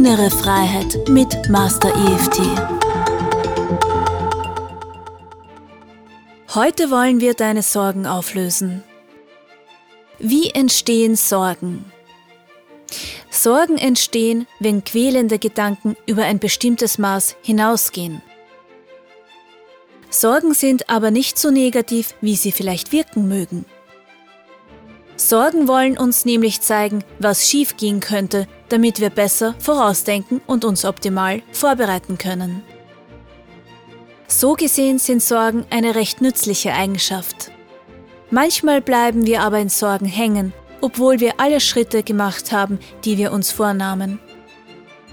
innere Freiheit mit Master EFT. Heute wollen wir deine Sorgen auflösen. Wie entstehen Sorgen? Sorgen entstehen, wenn quälende Gedanken über ein bestimmtes Maß hinausgehen. Sorgen sind aber nicht so negativ, wie sie vielleicht wirken mögen. Sorgen wollen uns nämlich zeigen, was schiefgehen könnte, damit wir besser vorausdenken und uns optimal vorbereiten können. So gesehen sind Sorgen eine recht nützliche Eigenschaft. Manchmal bleiben wir aber in Sorgen hängen, obwohl wir alle Schritte gemacht haben, die wir uns vornahmen.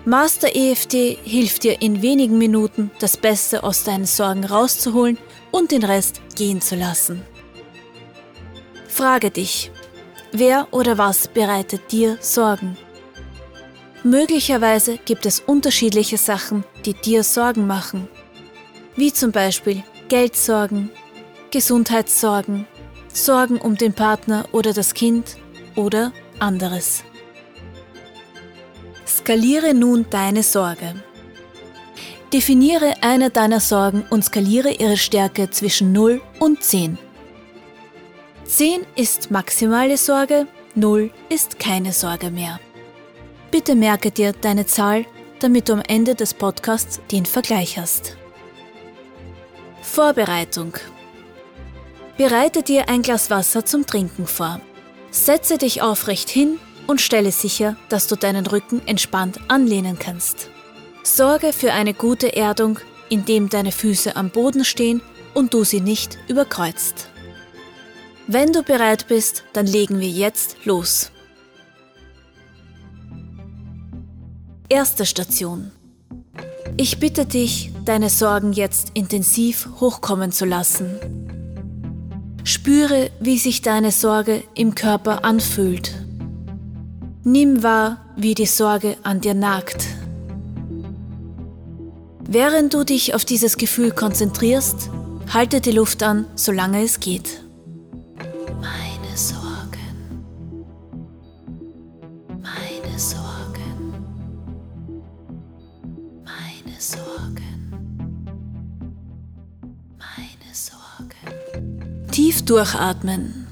Master EFT hilft dir in wenigen Minuten, das Beste aus deinen Sorgen rauszuholen und den Rest gehen zu lassen. Frage dich, wer oder was bereitet dir Sorgen? Möglicherweise gibt es unterschiedliche Sachen, die dir Sorgen machen, wie zum Beispiel Geldsorgen, Gesundheitssorgen, Sorgen um den Partner oder das Kind oder anderes. Skaliere nun deine Sorge. Definiere eine deiner Sorgen und skaliere ihre Stärke zwischen 0 und 10. 10 ist maximale Sorge, 0 ist keine Sorge mehr. Bitte merke dir deine Zahl, damit du am Ende des Podcasts den Vergleich hast. Vorbereitung. Bereite dir ein Glas Wasser zum Trinken vor. Setze dich aufrecht hin und stelle sicher, dass du deinen Rücken entspannt anlehnen kannst. Sorge für eine gute Erdung, indem deine Füße am Boden stehen und du sie nicht überkreuzt. Wenn du bereit bist, dann legen wir jetzt los. Erste Station. Ich bitte dich, deine Sorgen jetzt intensiv hochkommen zu lassen. Spüre, wie sich deine Sorge im Körper anfühlt. Nimm wahr, wie die Sorge an dir nagt. Während du dich auf dieses Gefühl konzentrierst, halte die Luft an, solange es geht. Durchatmen.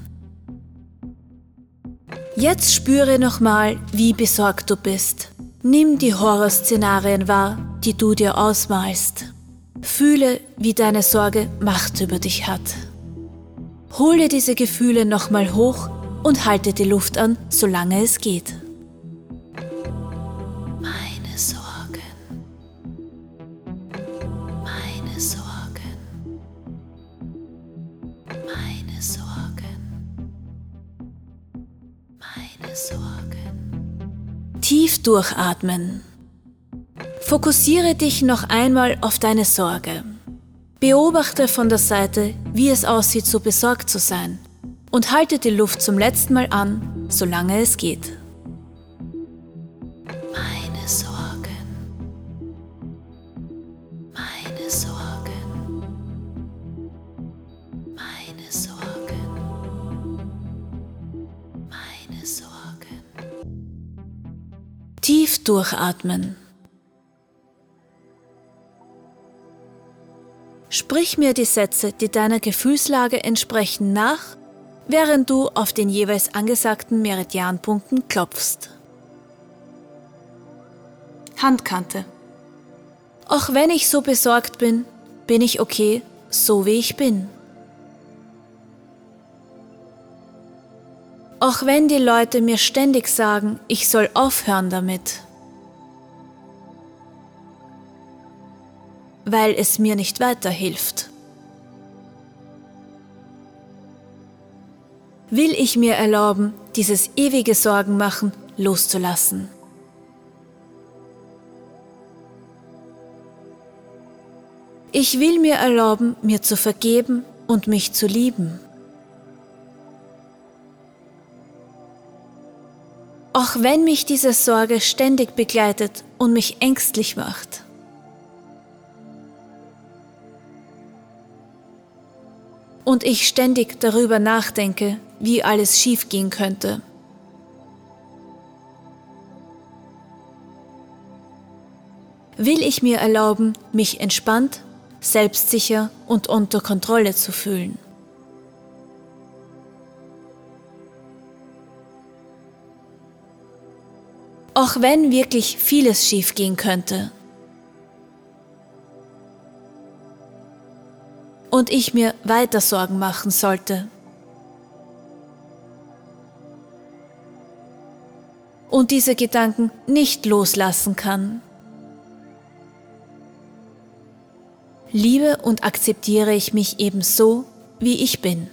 Jetzt spüre nochmal, wie besorgt du bist. Nimm die Horrorszenarien wahr, die du dir ausmalst. Fühle, wie deine Sorge Macht über dich hat. Hole diese Gefühle nochmal hoch und halte die Luft an, solange es geht. Durchatmen. Fokussiere dich noch einmal auf deine Sorge. Beobachte von der Seite, wie es aussieht, so besorgt zu sein. Und halte die Luft zum letzten Mal an, solange es geht. Durchatmen. Sprich mir die Sätze, die deiner Gefühlslage entsprechen, nach, während du auf den jeweils angesagten Meridianpunkten klopfst. Handkante. Auch wenn ich so besorgt bin, bin ich okay, so wie ich bin. Auch wenn die Leute mir ständig sagen, ich soll aufhören damit. Weil es mir nicht weiterhilft. Will ich mir erlauben, dieses ewige Sorgen machen loszulassen? Ich will mir erlauben, mir zu vergeben und mich zu lieben. Auch wenn mich diese Sorge ständig begleitet und mich ängstlich macht. Und ich ständig darüber nachdenke, wie alles schiefgehen könnte. will ich mir erlauben, mich entspannt, selbstsicher und unter Kontrolle zu fühlen. Auch wenn wirklich vieles schiefgehen könnte. Und ich mir weiter Sorgen machen sollte. Und diese Gedanken nicht loslassen kann. liebe und akzeptiere ich mich eben so, wie ich bin.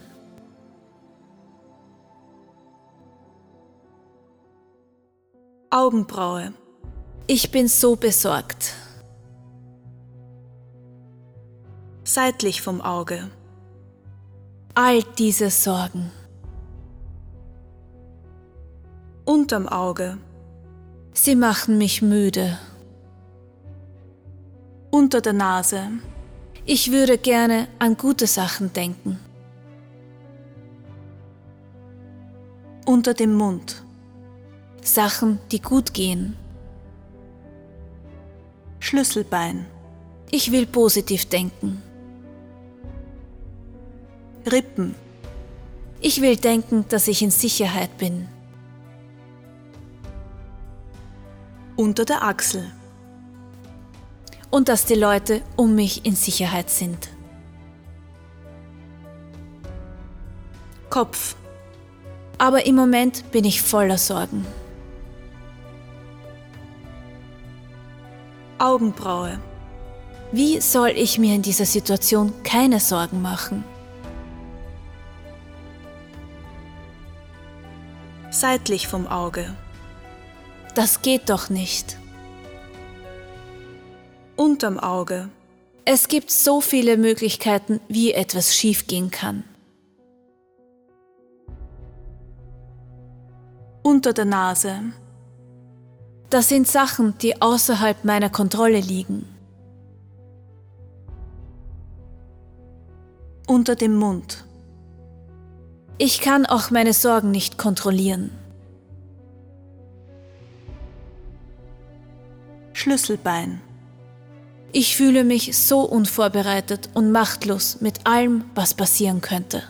Augenbraue. Ich bin so besorgt. Seitlich vom Auge. All diese Sorgen. Unterm Auge. Sie machen mich müde. Unter der Nase. Ich würde gerne an gute Sachen denken. Unter dem Mund. Sachen, die gut gehen. Schlüsselbein. Ich will positiv denken. Rippen. Ich will denken, dass ich in Sicherheit bin. Unter der Achsel und dass die Leute um mich in Sicherheit sind. Kopf. Aber im Moment bin ich voller Sorgen. Augenbraue. Wie soll ich mir in dieser Situation keine Sorgen machen? Seitlich vom Auge. Das geht doch nicht unterm Auge. Es gibt so viele Möglichkeiten, wie etwas schiefgehen kann. Unter der Nase. Das sind Sachen, die außerhalb meiner Kontrolle liegen. Unter dem Mund. Ich kann auch meine Sorgen nicht kontrollieren. Schlüsselbein. Ich fühle mich so unvorbereitet und machtlos mit allem, was passieren könnte.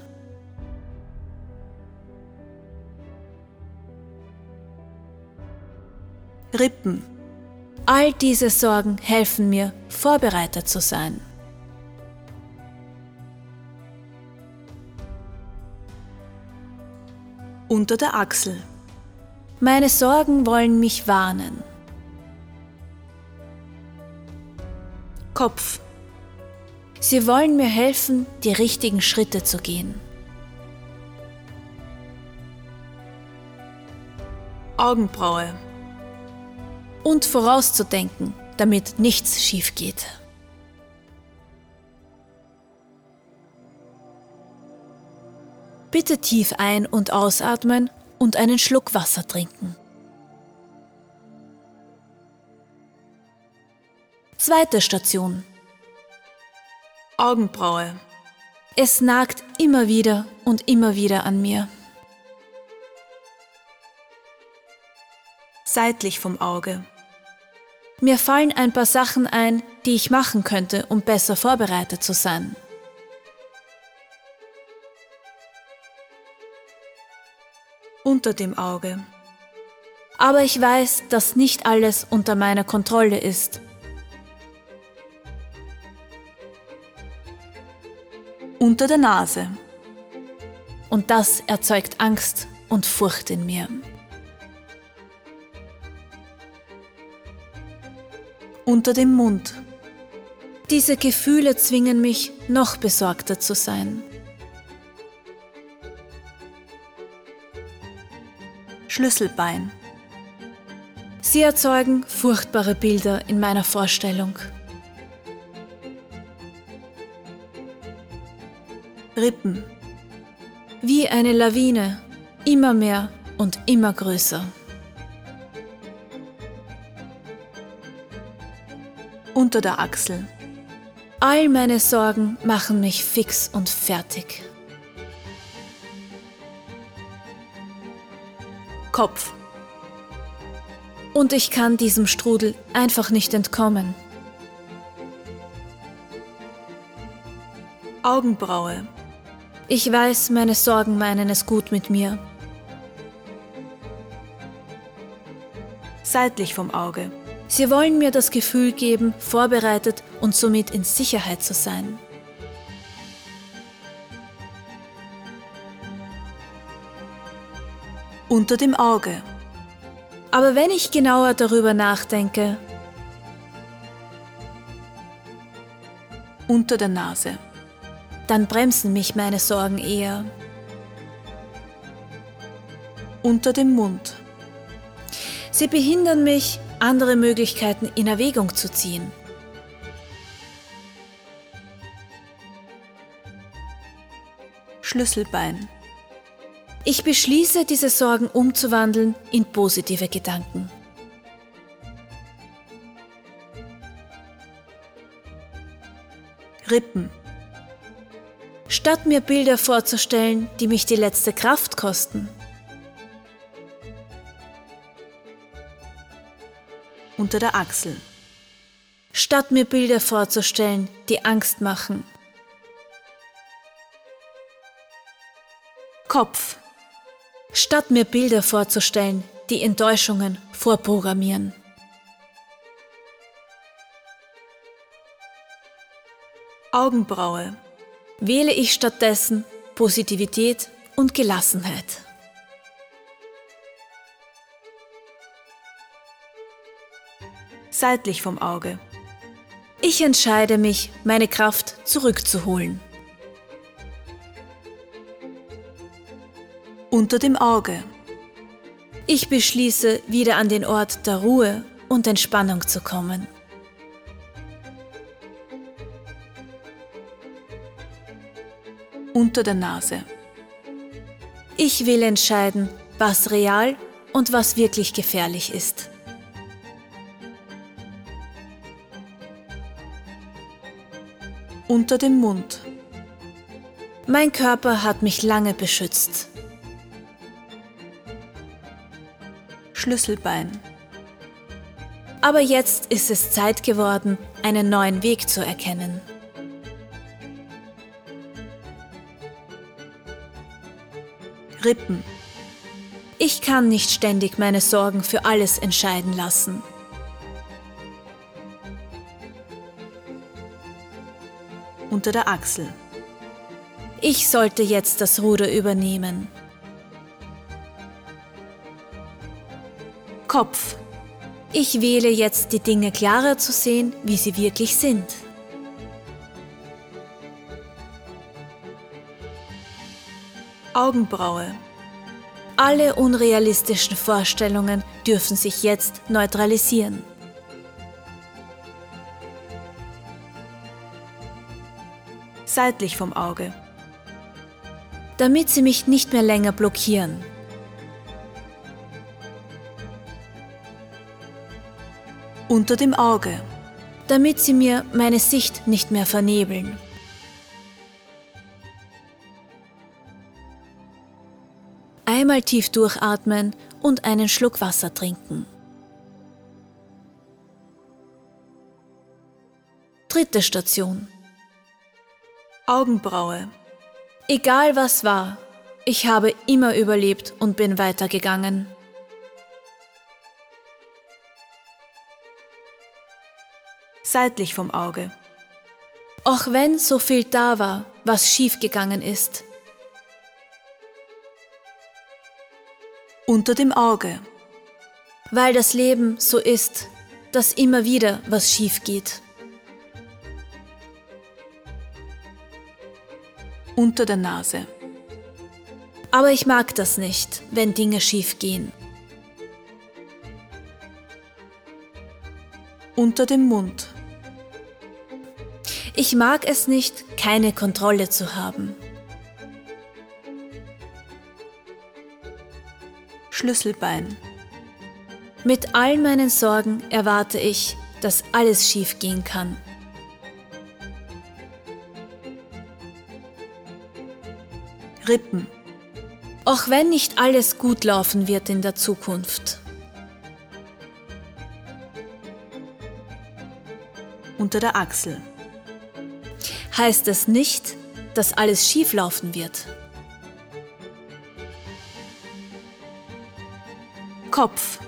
Rippen. All diese Sorgen helfen mir, vorbereitet zu sein. Unter der Achsel. Meine Sorgen wollen mich warnen. Kopf. Sie wollen mir helfen, die richtigen Schritte zu gehen. Augenbraue. Und vorauszudenken, damit nichts schief geht. Bitte tief ein- und ausatmen und einen Schluck Wasser trinken. Zweite Station. Augenbraue. Es nagt immer wieder und immer wieder an mir. Seitlich vom Auge. Mir fallen ein paar Sachen ein, die ich machen könnte, um besser vorbereitet zu sein. Unter dem Auge. Aber ich weiß, dass nicht alles unter meiner Kontrolle ist unter der Nase. Und das erzeugt Angst und Furcht in mir. Unter dem Mund. Diese Gefühle zwingen mich, noch besorgter zu sein. Schlüsselbein. Sie erzeugen furchtbare Bilder in meiner Vorstellung. Rippen. Wie eine Lawine, immer mehr und immer größer. Unter der Achsel. All meine Sorgen machen mich fix und fertig. Kopf. Und ich kann diesem Strudel einfach nicht entkommen. Augenbraue. Ich weiß, meine Sorgen meinen es gut mit mir. Seitlich vom Auge. Sie wollen mir das Gefühl geben, vorbereitet und somit in Sicherheit zu sein. Unter dem Auge. Aber wenn ich genauer darüber nachdenke, unter der Nase, dann bremsen mich meine Sorgen eher. Unter dem Mund. Sie behindern mich, andere Möglichkeiten in Erwägung zu ziehen. Schlüsselbein. Ich beschließe, diese Sorgen umzuwandeln in positive Gedanken. Rippen. Statt mir Bilder vorzustellen, die mich die letzte Kraft kosten, unter der Achsel. Statt mir Bilder vorzustellen, die Angst machen. Kopf. Statt mir Bilder vorzustellen, die Enttäuschungen vorprogrammieren. Augenbraue. Wähle ich stattdessen Positivität und Gelassenheit. Seitlich vom Auge. Ich entscheide mich, meine Kraft zurückzuholen. Unter dem Auge. Ich beschließe, wieder an den Ort der Ruhe und Entspannung zu kommen. Unter der Nase. Ich will entscheiden, was real und was wirklich gefährlich ist. Unter dem Mund. Mein Körper hat mich lange beschützt. Schlüsselbein. Aber jetzt ist es Zeit geworden, einen neuen Weg zu erkennen. Rippen. Ich kann nicht ständig meine Sorgen für alles entscheiden lassen. Unter der Achsel. Ich sollte jetzt das Ruder übernehmen. Kopf. Ich wähle jetzt die Dinge klarer zu sehen, wie sie wirklich sind. Augenbraue. Alle unrealistischen Vorstellungen dürfen sich jetzt neutralisieren. Seitlich vom Auge. Damit sie mich nicht mehr länger blockieren. Unter dem Auge, damit sie mir meine Sicht nicht mehr vernebeln. Einmal tief durchatmen und einen Schluck Wasser trinken. Dritte Station. Augenbraue. Egal was war, ich habe immer überlebt und bin weitergegangen. Seitlich vom Auge. Auch wenn so viel da war, was schiefgegangen ist. Unter dem Auge. Weil das Leben so ist, dass immer wieder was schief geht. Unter der Nase. Aber ich mag das nicht, wenn Dinge schief gehen. Unter dem Mund. Ich mag es nicht, keine Kontrolle zu haben. Schlüsselbein. Mit all meinen Sorgen erwarte ich, dass alles schief gehen kann. Rippen. Auch wenn nicht alles gut laufen wird in der Zukunft. Unter der Achsel heißt es nicht, dass alles schief laufen wird. Kopf.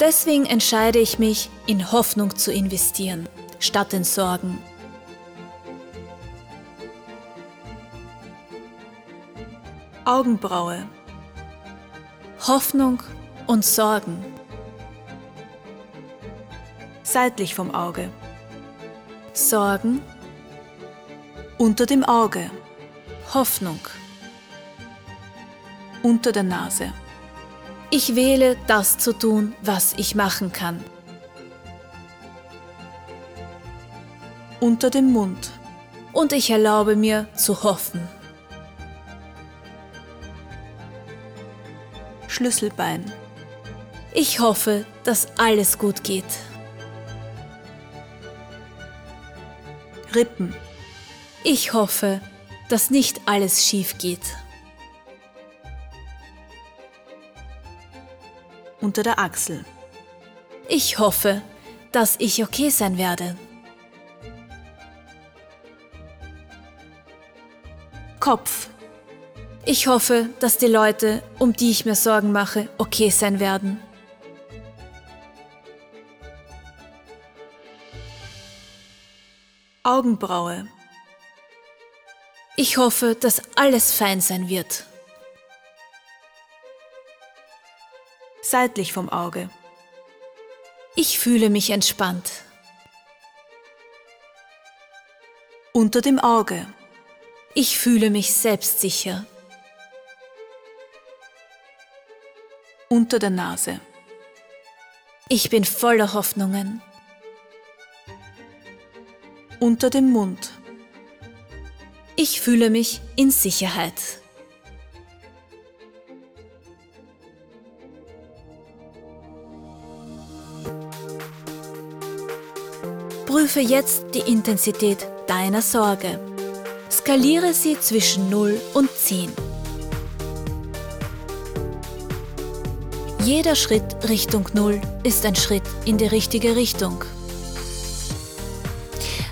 Deswegen entscheide ich mich, in Hoffnung zu investieren, statt in Sorgen. Augenbraue. Hoffnung und Sorgen. Seitlich vom Auge. Sorgen unter dem Auge. Hoffnung. Unter der Nase. Ich wähle, das zu tun, was ich machen kann. Unter dem Mund. Und ich erlaube mir zu hoffen. Schlüsselbein. Ich hoffe, dass alles gut geht. Rippen. Ich hoffe, dass nicht alles schief geht. Unter der Achsel. Ich hoffe, dass ich okay sein werde. Kopf. Ich hoffe, dass die Leute, um die ich mir Sorgen mache, okay sein werden. Augenbraue. Ich hoffe, dass alles fein sein wird. Seitlich vom Auge. Ich fühle mich entspannt. Unter dem Auge. Ich fühle mich selbstsicher. Unter der Nase. Ich bin voller Hoffnungen. Unter dem Mund. Ich fühle mich in Sicherheit. Prüfe jetzt die Intensität deiner Sorge. Skaliere sie zwischen 0 und 10. Jeder Schritt Richtung 0 ist ein Schritt in die richtige Richtung.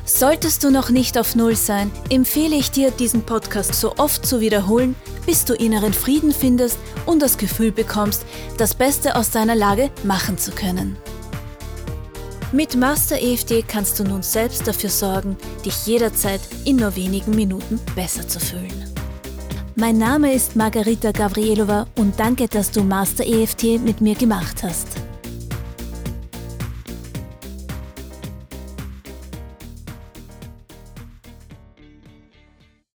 Solltest du noch nicht auf Null sein, empfehle ich dir, diesen Podcast so oft zu wiederholen, bis du inneren Frieden findest und das Gefühl bekommst, das Beste aus deiner Lage machen zu können. Mit Master EFT kannst du nun selbst dafür sorgen, dich jederzeit in nur wenigen Minuten besser zu fühlen. Mein Name ist Margarita Gavrielova und danke, dass du Master EFT mit mir gemacht hast.